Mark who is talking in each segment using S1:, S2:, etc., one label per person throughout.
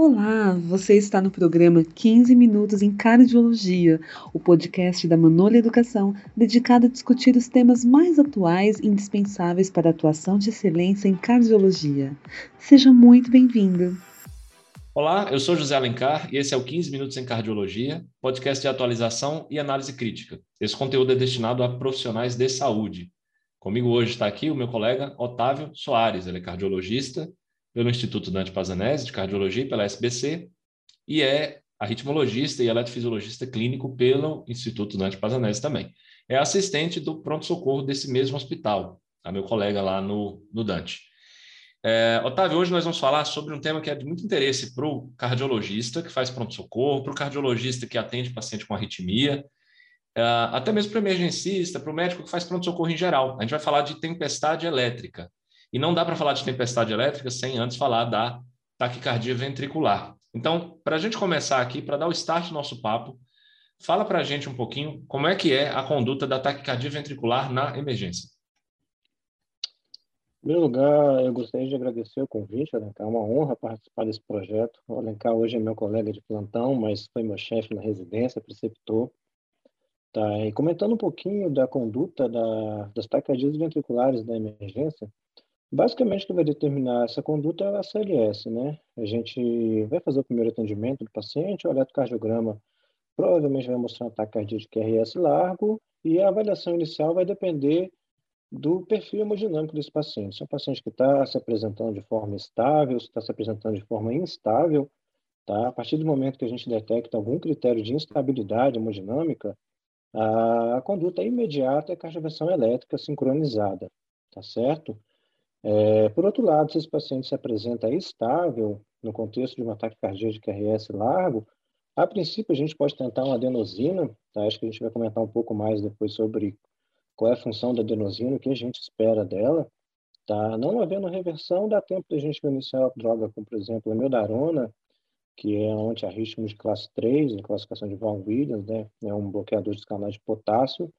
S1: Olá, você está no programa 15 Minutos em Cardiologia, o podcast da Manolha Educação, dedicado a discutir os temas mais atuais e indispensáveis para a atuação de excelência em cardiologia. Seja muito bem-vindo.
S2: Olá, eu sou José Alencar e esse é o 15 Minutos em Cardiologia, podcast de atualização e análise crítica. Esse conteúdo é destinado a profissionais de saúde. Comigo hoje está aqui o meu colega Otávio Soares, ele é cardiologista pelo Instituto Dante Pazanese de Cardiologia e pela SBC, e é arritmologista e eletrofisiologista clínico pelo Instituto Dante Pazanese também. É assistente do pronto-socorro desse mesmo hospital, a meu colega lá no, no Dante. É, Otávio, hoje nós vamos falar sobre um tema que é de muito interesse para o cardiologista que faz pronto-socorro, para o cardiologista que atende paciente com arritmia, é, até mesmo para o emergencista, para o médico que faz pronto-socorro em geral. A gente vai falar de tempestade elétrica. E não dá para falar de tempestade elétrica sem antes falar da taquicardia ventricular. Então, para a gente começar aqui, para dar o start do nosso papo, fala para a gente um pouquinho como é que é a conduta da taquicardia ventricular na emergência.
S3: Em primeiro lugar, eu gostaria de agradecer o convite, Alencar. É uma honra participar desse projeto. O Alencar hoje é meu colega de plantão, mas foi meu chefe na residência, preceptor. Tá, e comentando um pouquinho da conduta da, das taquicardias ventriculares da emergência, Basicamente, o que vai determinar essa conduta é a CLS, né? A gente vai fazer o primeiro atendimento do paciente, o eletrocardiograma provavelmente vai mostrar um ataque cardíaco QRS largo e a avaliação inicial vai depender do perfil hemodinâmico desse paciente. Se é um paciente que está se apresentando de forma estável, se está se apresentando de forma instável, tá? A partir do momento que a gente detecta algum critério de instabilidade hemodinâmica, a conduta imediata é cardioversão elétrica sincronizada, tá certo? É, por outro lado, se esse paciente se apresenta estável no contexto de um ataque cardíaco de QRS largo, a princípio a gente pode tentar uma adenosina, tá? acho que a gente vai comentar um pouco mais depois sobre qual é a função da adenosina, o que a gente espera dela. Tá? Não havendo reversão, dá tempo da gente iniciar a droga, como por exemplo a meldarona, que é um antiarrítmico de classe 3, em classificação de Vaughan Williams, né? é um bloqueador dos canais de potássio,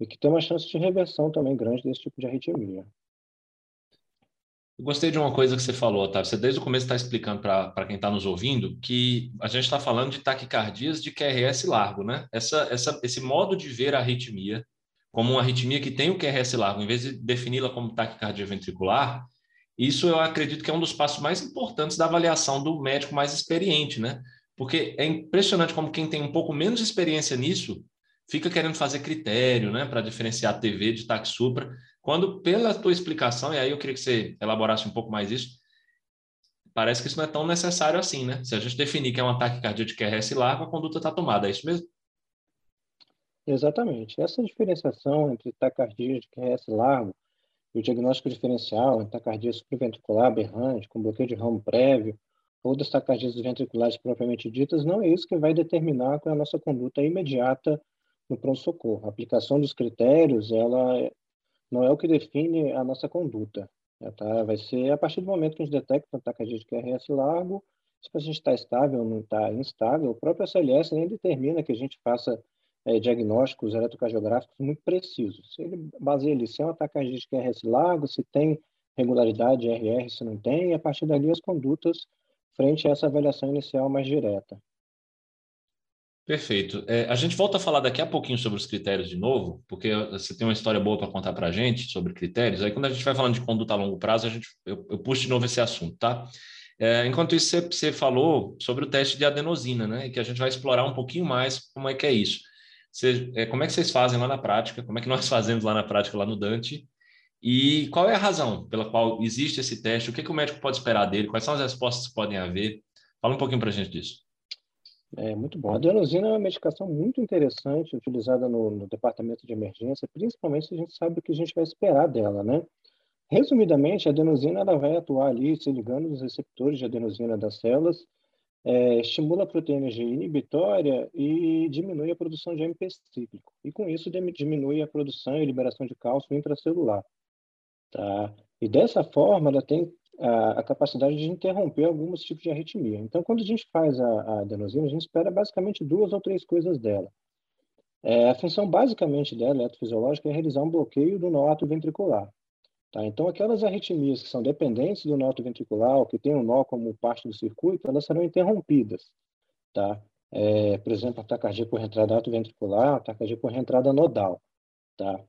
S3: e que tem uma chance de reversão também grande desse tipo de arritmia.
S2: Eu gostei de uma coisa que você falou, Otávio. Você desde o começo está explicando para quem está nos ouvindo que a gente está falando de taquicardias de QRS largo, né? Essa, essa, esse modo de ver a arritmia como uma arritmia que tem o QRS largo, em vez de defini-la como taquicardia ventricular, isso eu acredito que é um dos passos mais importantes da avaliação do médico mais experiente, né? Porque é impressionante como quem tem um pouco menos experiência nisso fica querendo fazer critério, né, para diferenciar TV de taque supra quando, pela tua explicação, e aí eu queria que você elaborasse um pouco mais isso, parece que isso não é tão necessário assim, né? Se a gente definir que é um ataque cardíaco de QRS largo, a conduta está tomada, é isso mesmo?
S3: Exatamente. Essa diferenciação entre taquicardia de QRS largo e o diagnóstico diferencial entre taquicardia supraventricular aberrante, com bloqueio de ramo prévio, ou das taquicardias ventriculares propriamente ditas, não é isso que vai determinar qual é a nossa conduta imediata no pronto-socorro. A aplicação dos critérios, ela não é o que define a nossa conduta. Né, tá? Vai ser a partir do momento que a gente detecta um ataque de QRS largo, se o paciente está estável ou não está instável, o próprio SLS nem determina que a gente faça é, diagnósticos eletrocardiográficos muito precisos. Se ele baseia ali se é um ataque de QRS largo, se tem regularidade RR, se não tem, e a partir dali as condutas frente a essa avaliação inicial mais direta.
S2: Perfeito. É, a gente volta a falar daqui a pouquinho sobre os critérios de novo, porque você tem uma história boa para contar para a gente sobre critérios. Aí, quando a gente vai falando de conduta a longo prazo, a gente, eu, eu puxo de novo esse assunto, tá? É, enquanto isso, você, falou sobre o teste de adenosina, né? Que a gente vai explorar um pouquinho mais como é que é isso. É, como é que vocês fazem lá na prática? Como é que nós fazemos lá na prática, lá no Dante? E qual é a razão pela qual existe esse teste? O que, que o médico pode esperar dele? Quais são as respostas que podem haver? Fala um pouquinho para a gente disso.
S3: É muito bom. A adenosina é uma medicação muito interessante, utilizada no, no, departamento de emergência, principalmente se a gente sabe o que a gente vai esperar dela, né? Resumidamente, a adenosina ela vai atuar ali se ligando nos receptores de adenosina das células, é, estimula a proteína inibitória e diminui a produção de AMP cíclico. E com isso diminui a produção e liberação de cálcio intracelular. Tá? E dessa forma, ela tem a, a, capacidade de interromper alguns tipos de arritmia. Então, quando a gente faz a, a adenosina, a gente espera basicamente duas ou três coisas dela. É, a função basicamente dela, eletrofisiológica, é realizar um bloqueio do nó ventricular. Tá? Então, aquelas arritmias que são dependentes do nó ventricular, que tem o nó como parte do circuito, elas serão interrompidas. Tá? É, por exemplo, a taquicardia por entrada ventricular, a taquicardia por entrada nodal. Tá?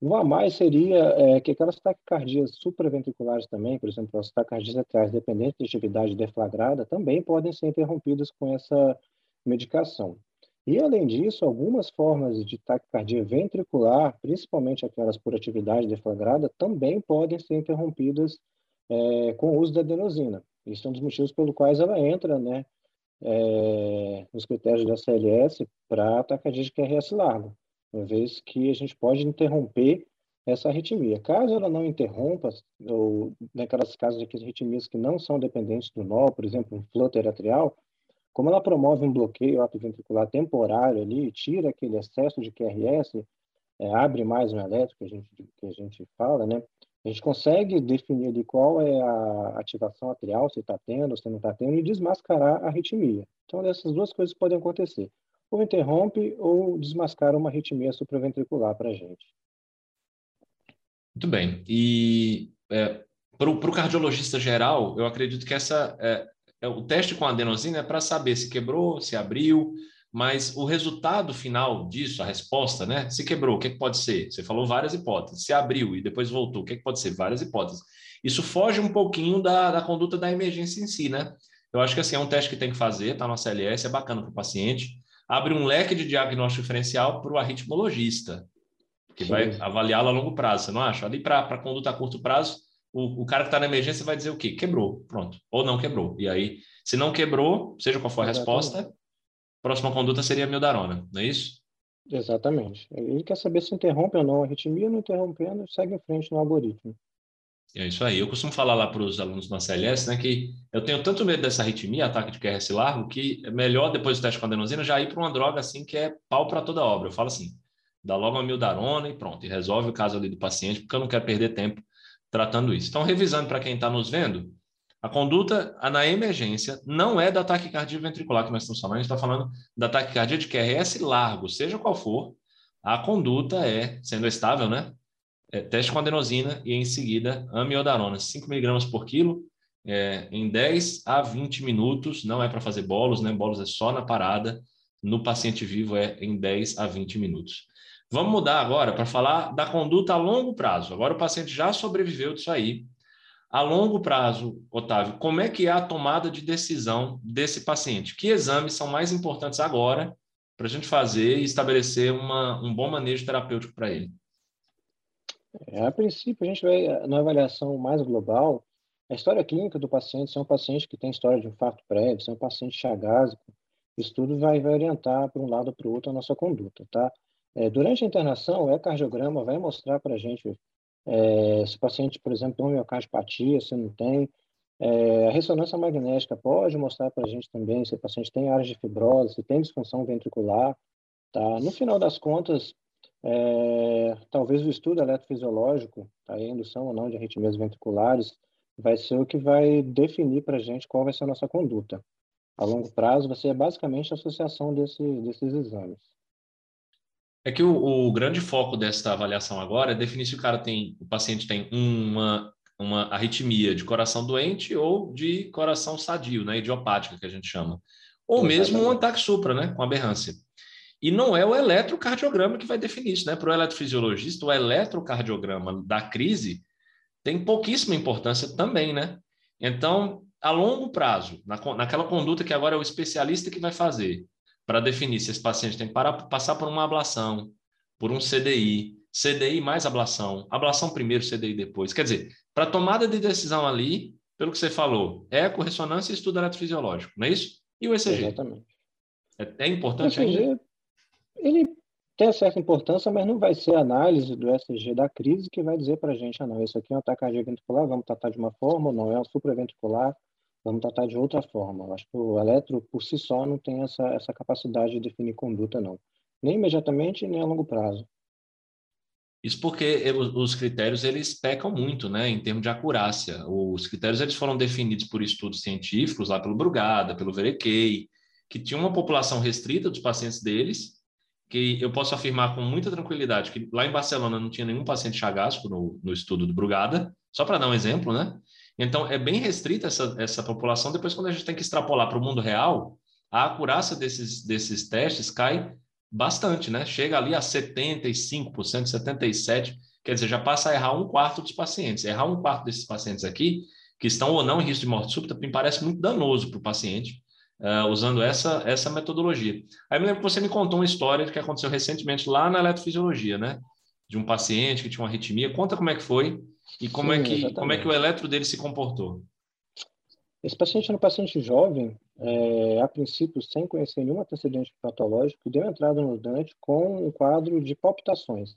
S3: Um a mais seria é, que aquelas taquicardias supraventriculares também, por exemplo, as taquicardias atrás dependentes de atividade deflagrada, também podem ser interrompidas com essa medicação. E, além disso, algumas formas de taquicardia ventricular, principalmente aquelas por atividade deflagrada, também podem ser interrompidas é, com o uso da adenosina. Isso é um dos motivos pelo quais ela entra né, é, nos critérios da CLS para taquicardia de QRS largo, uma vez que a gente pode interromper essa arritmia. Caso ela não interrompa, ou naquelas casos de arritmias que não são dependentes do nó, por exemplo, um flutter atrial, como ela promove um bloqueio apiventricular temporário ali, tira aquele excesso de QRS, é, abre mais um elétrico, que a gente, que a gente fala, né? A gente consegue definir ali qual é a ativação atrial, se está tendo, se não está tendo, e desmascarar a arritmia. Então, essas duas coisas podem acontecer. Ou interrompe ou desmascara uma arritmia supraventricular para a gente.
S2: Muito bem. E é, para o cardiologista geral, eu acredito que essa, é, é, o teste com adenosina é para saber se quebrou, se abriu, mas o resultado final disso, a resposta, né? Se quebrou, o que, que pode ser? Você falou várias hipóteses. Se abriu e depois voltou, o que, que pode ser? Várias hipóteses. Isso foge um pouquinho da, da conduta da emergência em si, né? Eu acho que assim, é um teste que tem que fazer, tá no CLS, é bacana para o paciente. Abre um leque de diagnóstico diferencial para o arritmologista, que Sim. vai avaliá-lo a longo prazo, você não acha? Ali para conduta a curto prazo, o, o cara que está na emergência vai dizer o quê? Quebrou, pronto. Ou não quebrou. E aí, se não quebrou, seja qual for a resposta, próxima conduta seria miodarona, não é isso?
S3: Exatamente. Ele quer saber se interrompe ou não a arritmia, não interrompendo, segue em frente no algoritmo.
S2: É isso aí. Eu costumo falar lá para os alunos na CLS, né, que eu tenho tanto medo dessa arritmia, ataque de QRS largo, que é melhor depois do teste com adenosina já ir para uma droga assim que é pau para toda obra. Eu falo assim, dá logo uma mildarona e pronto, e resolve o caso ali do paciente, porque eu não quero perder tempo tratando isso. Então, revisando para quem está nos vendo, a conduta na emergência não é da taquicardia ventricular que nós estamos falando, a gente está falando da taquicardia de QRS largo, seja qual for, a conduta é, sendo estável, né? É, teste com adenosina e em seguida amiodarona, 5 miligramas por quilo, é, em 10 a 20 minutos, não é para fazer bolos, né? Bolos é só na parada, no paciente vivo é em 10 a 20 minutos. Vamos mudar agora para falar da conduta a longo prazo. Agora o paciente já sobreviveu disso aí. A longo prazo, Otávio, como é que é a tomada de decisão desse paciente? Que exames são mais importantes agora para a gente fazer e estabelecer uma, um bom manejo terapêutico para ele?
S3: É, a princípio, a gente vai, na avaliação mais global, a história clínica do paciente, se é um paciente que tem história de infarto prévio, se é um paciente chagásico, isso tudo vai, vai orientar para um lado ou para o outro a nossa conduta, tá? É, durante a internação, o ecocardiograma vai mostrar para a gente é, se o paciente, por exemplo, tem miocardiopatia, se não tem. É, a ressonância magnética pode mostrar para a gente também se o paciente tem áreas de fibrose, se tem disfunção ventricular. Tá? No final das contas, é, talvez o estudo eletrofisiológico, tá? a indução ou não de arritmias ventriculares, vai ser o que vai definir para a gente qual vai ser a nossa conduta. A longo prazo, vai ser basicamente a associação desse, desses exames.
S2: É que o, o, grande foco desta avaliação agora é definir se o cara tem, o paciente tem uma, uma arritmia de coração doente ou de coração sadio, né, idiopática, que a gente chama. Ou Exatamente. mesmo um ataque supra, né, com aberrância. E não é o eletrocardiograma que vai definir isso, né? Para o eletrofisiologista, o eletrocardiograma da crise tem pouquíssima importância também, né? Então, a longo prazo, na, naquela conduta que agora é o especialista que vai fazer, para definir se esse paciente tem que parar, passar por uma ablação, por um CDI, CDI mais ablação, ablação primeiro, CDI depois. Quer dizer, para tomada de decisão ali, pelo que você falou, eco, ressonância e estudo eletrofisiológico, não é isso? E o ECG?
S3: Exatamente.
S2: É, é importante
S3: o ECG, ainda? Ele tem certa importância, mas não vai ser a análise do ECG da crise que vai dizer para a gente, ah, não, isso aqui é um ataque ventricular, vamos tratar de uma forma, ou não, é um supraventricular, vamos tratar de outra forma. Eu acho que o eletro, por si só, não tem essa, essa capacidade de definir conduta, não. Nem imediatamente, nem a longo prazo.
S2: Isso porque os critérios eles pecam muito, né, em termos de acurácia. Os critérios eles foram definidos por estudos científicos lá pelo Brugada, pelo Verequei, que tinha uma população restrita dos pacientes deles que eu posso afirmar com muita tranquilidade que lá em Barcelona não tinha nenhum paciente chagasco no, no estudo do Brugada, só para dar um exemplo, né? Então, é bem restrita essa, essa população. Depois, quando a gente tem que extrapolar para o mundo real, a acurácia desses, desses testes cai bastante, né? Chega ali a 75%, 77%, quer dizer, já passa a errar um quarto dos pacientes. Errar um quarto desses pacientes aqui, que estão ou não em risco de morte súbita, me parece muito danoso para o paciente, uh, usando essa, essa metodologia. Aí me lembro que você me contou uma história que aconteceu recentemente lá na eletrofisiologia, né? De um paciente que tinha uma arritmia. Conta como é que foi e como, Sim, é, que, como é que o eletro dele se comportou.
S3: Esse paciente era um paciente jovem, é, a princípio sem conhecer nenhum antecedente patológico, deu entrada no Dante com um quadro de palpitações.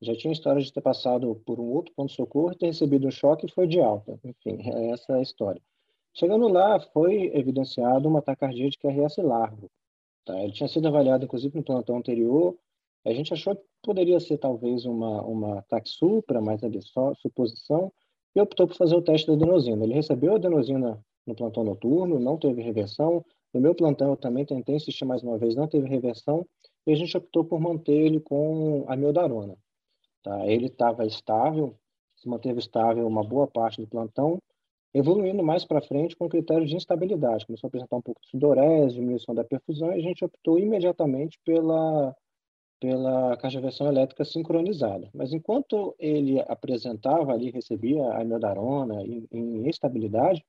S3: Já tinha história de ter passado por um outro ponto-socorro, ter recebido um choque e foi de alta. Enfim, é essa a história. Chegando lá, foi evidenciado uma taquicardia de QRS largo. Tá? Ele tinha sido avaliado, inclusive, no plantão anterior. A gente achou que poderia ser, talvez, uma, uma supra, mas ali só suposição, e optou por fazer o teste da adenosina. Ele recebeu a adenosina no plantão noturno, não teve reversão. No meu plantão, eu também tentei insistir mais uma vez, não teve reversão, e a gente optou por manter ele com a miodarona. Tá? Ele estava estável, se manteve estável uma boa parte do plantão, evoluindo mais para frente com critérios de instabilidade. Começou a apresentar um pouco de sudorese, diminuição da perfusão, e a gente optou imediatamente pela, pela cardioversão elétrica sincronizada. Mas enquanto ele apresentava ali, recebia a amiodarona em, em estabilidade,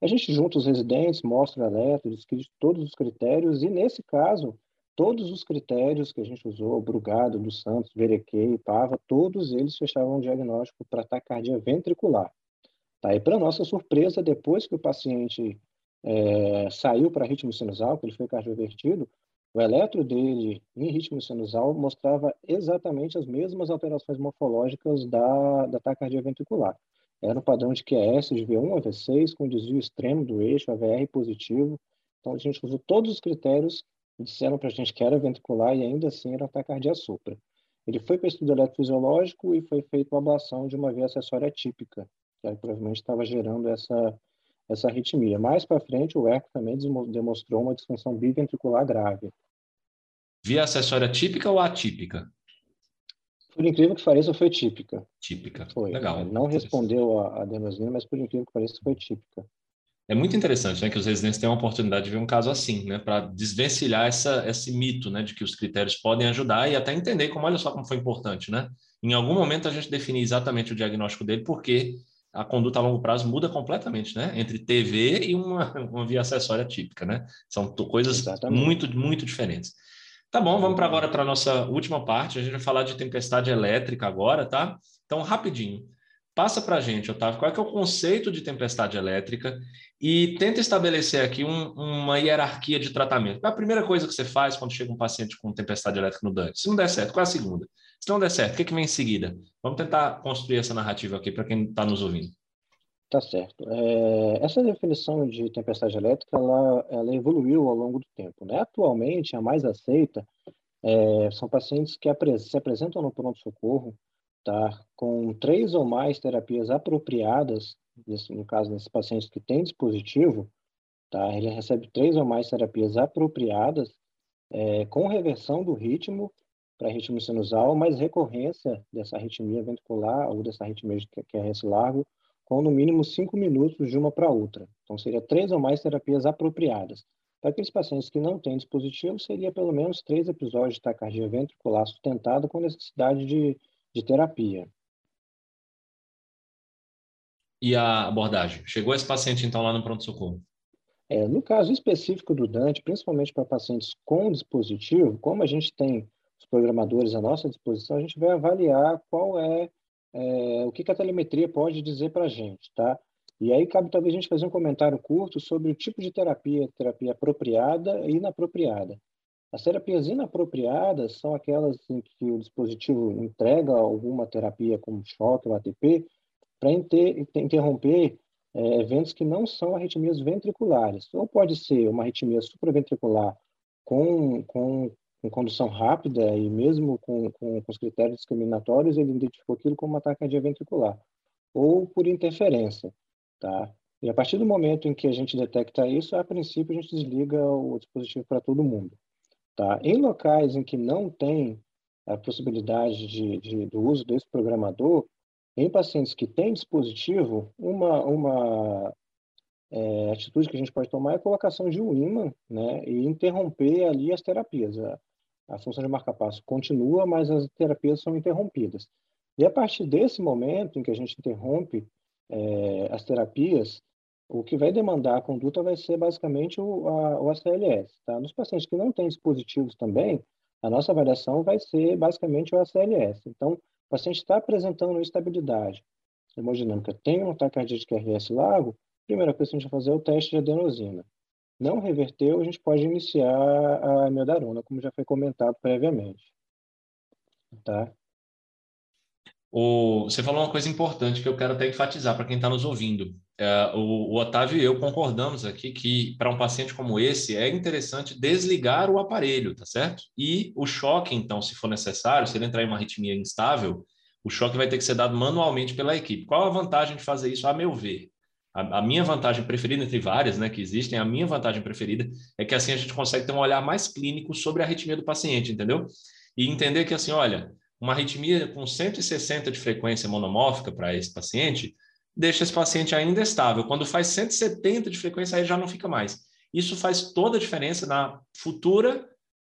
S3: a gente junta os residentes, mostra o descreve todos os critérios, e nesse caso, todos os critérios que a gente usou, Brugado, dos Santos, Verequei, Pava, todos eles fechavam um diagnóstico para taquicardia ventricular. Tá? E para nossa surpresa, depois que o paciente é, saiu para ritmo sinusal, que ele foi cardiovertido, o eletro dele em ritmo sinusal mostrava exatamente as mesmas alterações morfológicas da, da taquicardia ventricular. Era um padrão de QS de V1 a V6, com desvio extremo do eixo, AVR positivo. Então, a gente usou todos os critérios que disseram para a gente que era ventricular e ainda assim era taquicardia supra. Ele foi para estudo eletrofisiológico e foi feita uma ablação de uma via acessória típica, que aí, provavelmente estava gerando essa, essa arritmia. Mais para frente, o eco também demonstrou uma disfunção biventricular grave.
S2: Via acessória típica ou atípica?
S3: Por incrível que pareça, foi típica.
S2: Típica.
S3: Foi.
S2: Legal.
S3: Não respondeu a, adenosina, mas por incrível que pareça, foi típica.
S2: É muito interessante, né, que os residentes tenham a oportunidade de ver um caso assim, né, para desvencilhar essa, esse mito, né, de que os critérios podem ajudar e até entender como, olha só como foi importante, né? Em algum momento a gente definir exatamente o diagnóstico dele, porque a conduta a longo prazo muda completamente, né? Entre TV e uma, uma via acessória típica, né? São coisas Exatamente. muito, muito diferentes. Tá bom, vamos para agora para a nossa última parte. A gente vai falar de tempestade elétrica agora, tá? Então, rapidinho. Passa para a gente, Otávio, qual é, é o conceito de tempestade elétrica e tenta estabelecer aqui um, uma hierarquia de tratamento. Qual é a primeira coisa que você faz quando chega um paciente com tempestade elétrica no Dante? Se não der certo, qual é a segunda? Se não der certo, o que, que vem em seguida? Vamos tentar construir essa narrativa aqui para quem está nos ouvindo.
S3: Tá certo. É, essa definição de tempestade elétrica, ela, ela evoluiu ao longo do tempo. Né? Atualmente, a mais aceita é, são pacientes que se apresentam no pronto-socorro tá, com três ou mais terapias apropriadas, nesse, no caso desses pacientes que têm dispositivo, tá, ele recebe três ou mais terapias apropriadas é, com reversão do ritmo para ritmo sinusal, mas recorrência dessa arritmia ventricular ou dessa arritmia de QRS largo com no mínimo cinco minutos de uma para outra. Então, seria três ou mais terapias apropriadas. Para aqueles pacientes que não têm dispositivo, seria pelo menos três episódios de taquicardia ventricular sustentada com necessidade de, de terapia.
S2: E a abordagem? Chegou esse paciente, então, lá no pronto-socorro?
S3: É, no caso específico do Dante, principalmente para pacientes com dispositivo, como a gente tem os programadores à nossa disposição, a gente vai avaliar qual é, é o que, que a telemetria pode dizer para a gente, tá? E aí cabe talvez a gente fazer um comentário curto sobre o tipo de terapia, terapia apropriada e inapropriada. As terapias inapropriadas são aquelas em que o dispositivo entrega alguma terapia como choque ou ATP para interromper é, eventos que não são arritmias ventriculares. Ou pode ser uma arritmia supraventricular com, com com condução rápida e mesmo com, com, com, os critérios discriminatórios, ele identificou aquilo como ataque ventricular, ou por interferência, tá? E a partir do momento em que a gente detecta isso, a princípio a gente desliga o dispositivo para todo mundo. Tá? Em locais em que não tem a possibilidade de, de, do uso desse programador, em pacientes que têm dispositivo, uma, uma é, atitude que a gente pode tomar é a colocação de um ímã né, e interromper ali as terapias. A, a função de marca-passo continua, mas as terapias são interrompidas. E a partir desse momento em que a gente interrompe é, as terapias, o que vai demandar a conduta vai ser basicamente o, a, o ACLS. Tá? Nos pacientes que não têm dispositivos também, a nossa avaliação vai ser basicamente o ACLS. Então, o paciente está apresentando instabilidade hemodinâmica, tem um ataque cardíaco de RS largo, primeira coisa que a gente vai fazer é o teste de adenosina. Não reverteu, a gente pode iniciar a miodarona, como já foi comentado previamente. Tá?
S2: O, você falou uma coisa importante que eu quero até enfatizar para quem está nos ouvindo. É, o, o, Otávio e eu concordamos aqui que para um paciente como esse é interessante desligar o aparelho, tá certo? E o choque, então, se for necessário, se ele entrar em uma arritmia instável, o choque vai ter que ser dado manualmente pela equipe. Qual a vantagem de fazer isso, a meu ver? A, a minha vantagem preferida, entre várias né, que existem, a minha vantagem preferida é que assim a gente consegue ter um olhar mais clínico sobre a arritmia do paciente, entendeu? E entender que assim, olha, uma arritmia com 160 de frequência monomórfica para esse paciente, deixa esse paciente ainda estável. Quando faz 170 de frequência, aí já não fica mais. Isso faz toda a diferença na futura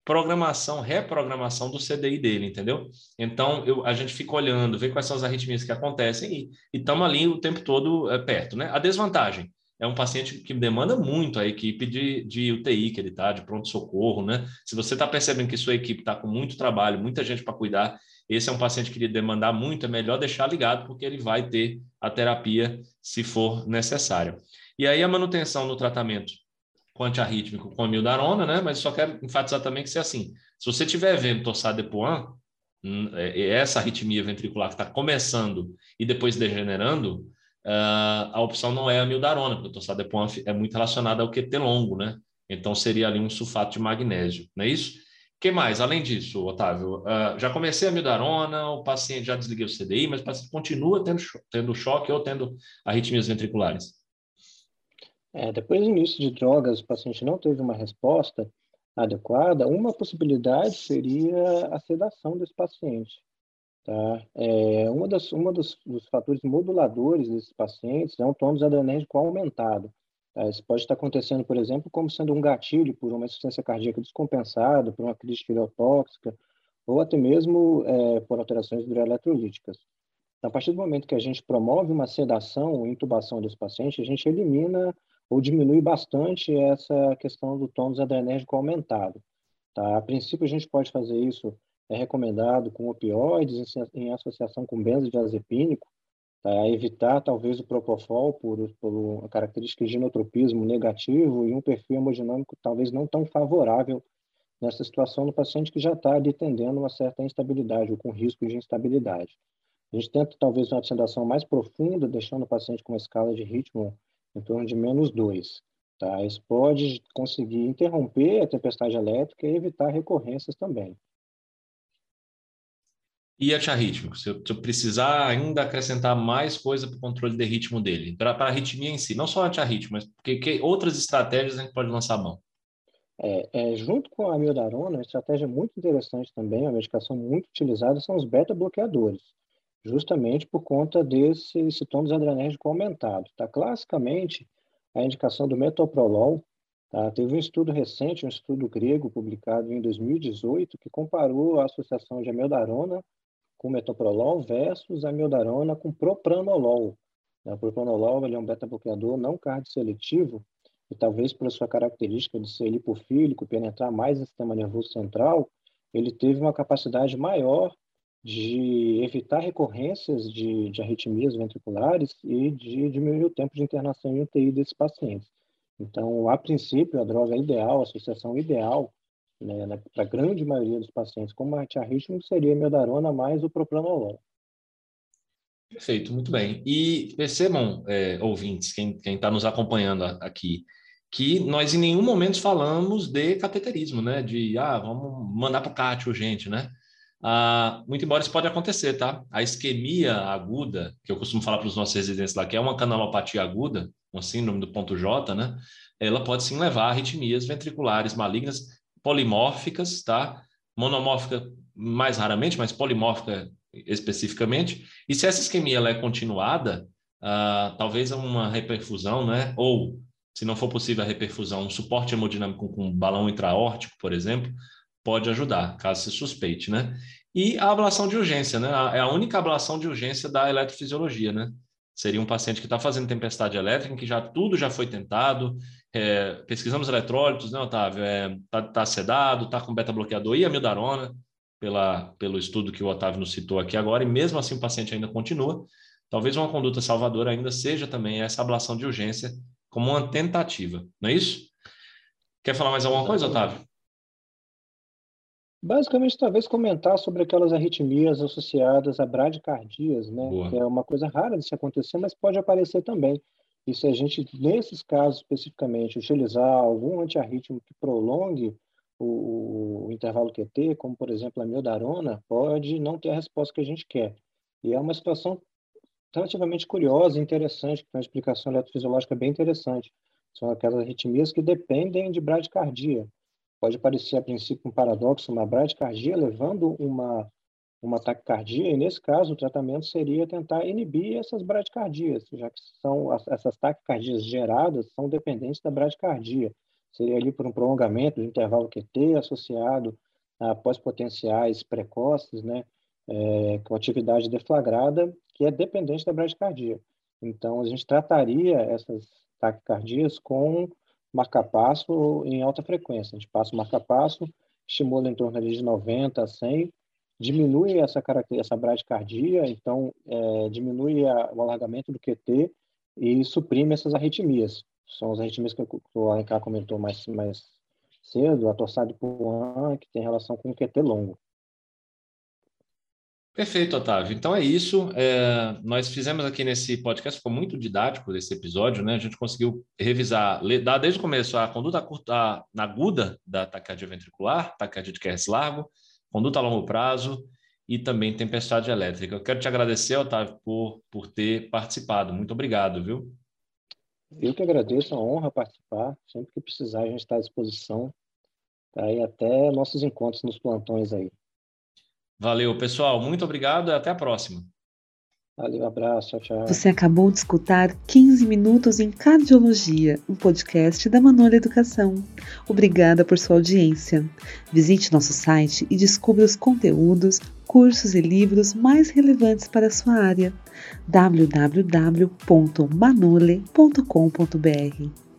S2: programação, reprogramação do CDI dele, entendeu? Então, eu, a gente fica olhando, vê quais são as arritmias que acontecem e estamos ali o tempo todo é, perto, né? A desvantagem é um paciente que demanda muito a equipe de, de UTI que ele está, de pronto-socorro, né? Se você está percebendo que sua equipe está com muito trabalho, muita gente para cuidar, esse é um paciente que lhe demandar muito, é melhor deixar ligado, porque ele vai ter a terapia se for necessário. E aí a manutenção no tratamento antiarrítmico com amildarona, né? Mas só quero enfatizar também que se é assim, se você estiver vendo Torsades-de hum, é, é essa arritmia ventricular que está começando e depois degenerando, uh, a opção não é a amildarona, porque o Torsades-de é muito relacionado ao QT longo, né? Então seria ali um sulfato de magnésio, não é isso? que mais? Além disso, Otávio, uh, já comecei a mildarona, o paciente já desliguei o CDI, mas o paciente continua tendo, tendo choque ou tendo arritmias ventriculares.
S3: É, depois do início de drogas, o paciente não teve uma resposta adequada, uma possibilidade seria a sedação desse paciente. Tá? É, uma das, uma dos, dos fatores moduladores desses pacientes é um tônus adrenérgico aumentado. Tá? Isso pode estar acontecendo, por exemplo, como sendo um gatilho por uma insuficiência cardíaca descompensada, por uma crise tóxica, ou até mesmo é, por alterações hidroeletrolíticas. Então, a partir do momento que a gente promove uma sedação ou intubação desse paciente, a gente elimina ou diminui bastante essa questão do tônus adrenérgico aumentado. Tá? A princípio, a gente pode fazer isso, é recomendado com opioides em, em associação com benzodiazepínico, tá? evitar talvez o propofol por, por característica de genotropismo negativo e um perfil hemodinâmico talvez não tão favorável nessa situação no paciente que já está ali tendendo uma certa instabilidade ou com risco de instabilidade. A gente tenta talvez uma sedação mais profunda, deixando o paciente com uma escala de ritmo em torno de menos 2. Tá? Isso pode conseguir interromper a tempestade elétrica e evitar recorrências também.
S2: E antiarrítmico? Se eu, se eu precisar ainda acrescentar mais coisa para o controle de ritmo dele, para a arritmia em si, não só antiarrítmico, mas porque que outras estratégias a gente pode lançar a mão?
S3: É, é, junto com a amiodarona, uma estratégia muito interessante também, uma medicação muito utilizada, são os beta-bloqueadores, justamente por conta desse sintomas adrenérgico aumentado. Tá? Classicamente, a indicação do metoprolol, tá? teve um estudo recente, um estudo grego publicado em 2018, que comparou a associação de amiodarona com metoprolol versus amiodarona com propranolol. O propranolol é um beta-bloqueador não cardioseletivo e talvez por sua característica de ser lipofílico, penetrar mais no sistema nervoso central, ele teve uma capacidade maior de evitar recorrências de, de arritmias ventriculares e de diminuir o tempo de internação em UTI desses pacientes. Então, a princípio, a droga ideal, a associação ideal né, né para a grande maioria dos pacientes com antiarrítmico seria a miodarona mais o propranolol.
S2: Perfeito, muito bem. E percebam, é, ouvintes, quem está nos acompanhando aqui, que nós em nenhum momento falamos de cateterismo, né? De, ah, vamos mandar para o CAT urgente, né? Ah, muito embora isso pode acontecer, tá? A isquemia aguda, que eu costumo falar para os nossos residentes lá, que é uma canalopatia aguda, uma síndrome do ponto J, né? Ela pode sim levar a arritmias ventriculares malignas polimórficas, tá? Monomórfica mais raramente, mas polimórfica especificamente. E se essa isquemia ela é continuada, uh, talvez uma reperfusão, né? Ou, se não for possível a reperfusão, um suporte hemodinâmico com balão intraórtico, por exemplo, pode ajudar, caso se suspeite, né? E a ablação de urgência, né? É a única ablação de urgência da eletrofisiologia, né? Seria um paciente que está fazendo tempestade elétrica, em que já tudo já foi tentado, é, pesquisamos eletrólitos, né, Otávio? Está é, tá, tá sedado, está com beta-bloqueador e amidarona, pela, pelo estudo que o Otávio nos citou aqui agora, e mesmo assim o paciente ainda continua. Talvez uma conduta salvadora ainda seja também essa ablação de urgência como uma tentativa, não é isso? Quer falar mais alguma coisa, Otávio?
S3: Basicamente, talvez comentar sobre aquelas arritmias associadas a bradicardias, né? Boa. Que é uma coisa rara de se acontecer, mas pode aparecer também. E se a gente, nesses casos especificamente, utilizar algum antiarrítmico que prolongue o, o, intervalo QT, como por exemplo a miodarona, pode não ter a resposta que a gente quer. E é uma situação relativamente curiosa e interessante, que tem uma explicação eletrofisiológica bem interessante. São aquelas arritmias que dependem de bradicardia. Pode parecer a princípio um paradoxo, uma bradicardia levando uma, uma taquicardia, e nesse caso o tratamento seria tentar inibir essas bradicardias, já que são essas taquicardias geradas são dependentes da bradicardia. Seria ali por um prolongamento do intervalo QT associado a pós-potenciais precoces, né, é, com atividade deflagrada, que é dependente da bradicardia. Então, a gente trataria essas taquicardias com marca-passo em alta frequência. A gente passa o marca-passo, estimula em torno de 90 a 100, diminui essa, essa bradicardia, então é, diminui a, o alargamento do QT e suprime essas arritmias. São as arritmias que o Alencar comentou mais, mais cedo, a torsade pulmão, que tem relação com o QT longo.
S2: Perfeito, Otávio. Então é isso. É, nós fizemos aqui nesse podcast, ficou muito didático esse episódio, né? A gente conseguiu revisar, dar desde o começo a conduta curta, na aguda da taquicardia ventricular, taquicardia de QRS largo, conduta a longo prazo e também tempestade elétrica. Eu quero te agradecer, Otávio, por, por ter participado. Muito obrigado, viu?
S3: Eu que agradeço, é uma honra participar. Sempre que precisar, a gente está à disposição. Tá? E até nossos encontros nos plantões aí.
S2: Valeu, pessoal. Muito obrigado e até a próxima.
S3: Valeu, abraço, tchau, tchau.
S1: Você acabou de escutar 15 Minutos em Cardiologia, um podcast da Manola Educação. Obrigada por sua audiência. Visite nosso site e descubra os conteúdos, cursos e livros mais relevantes para a sua área. www.manole.com.br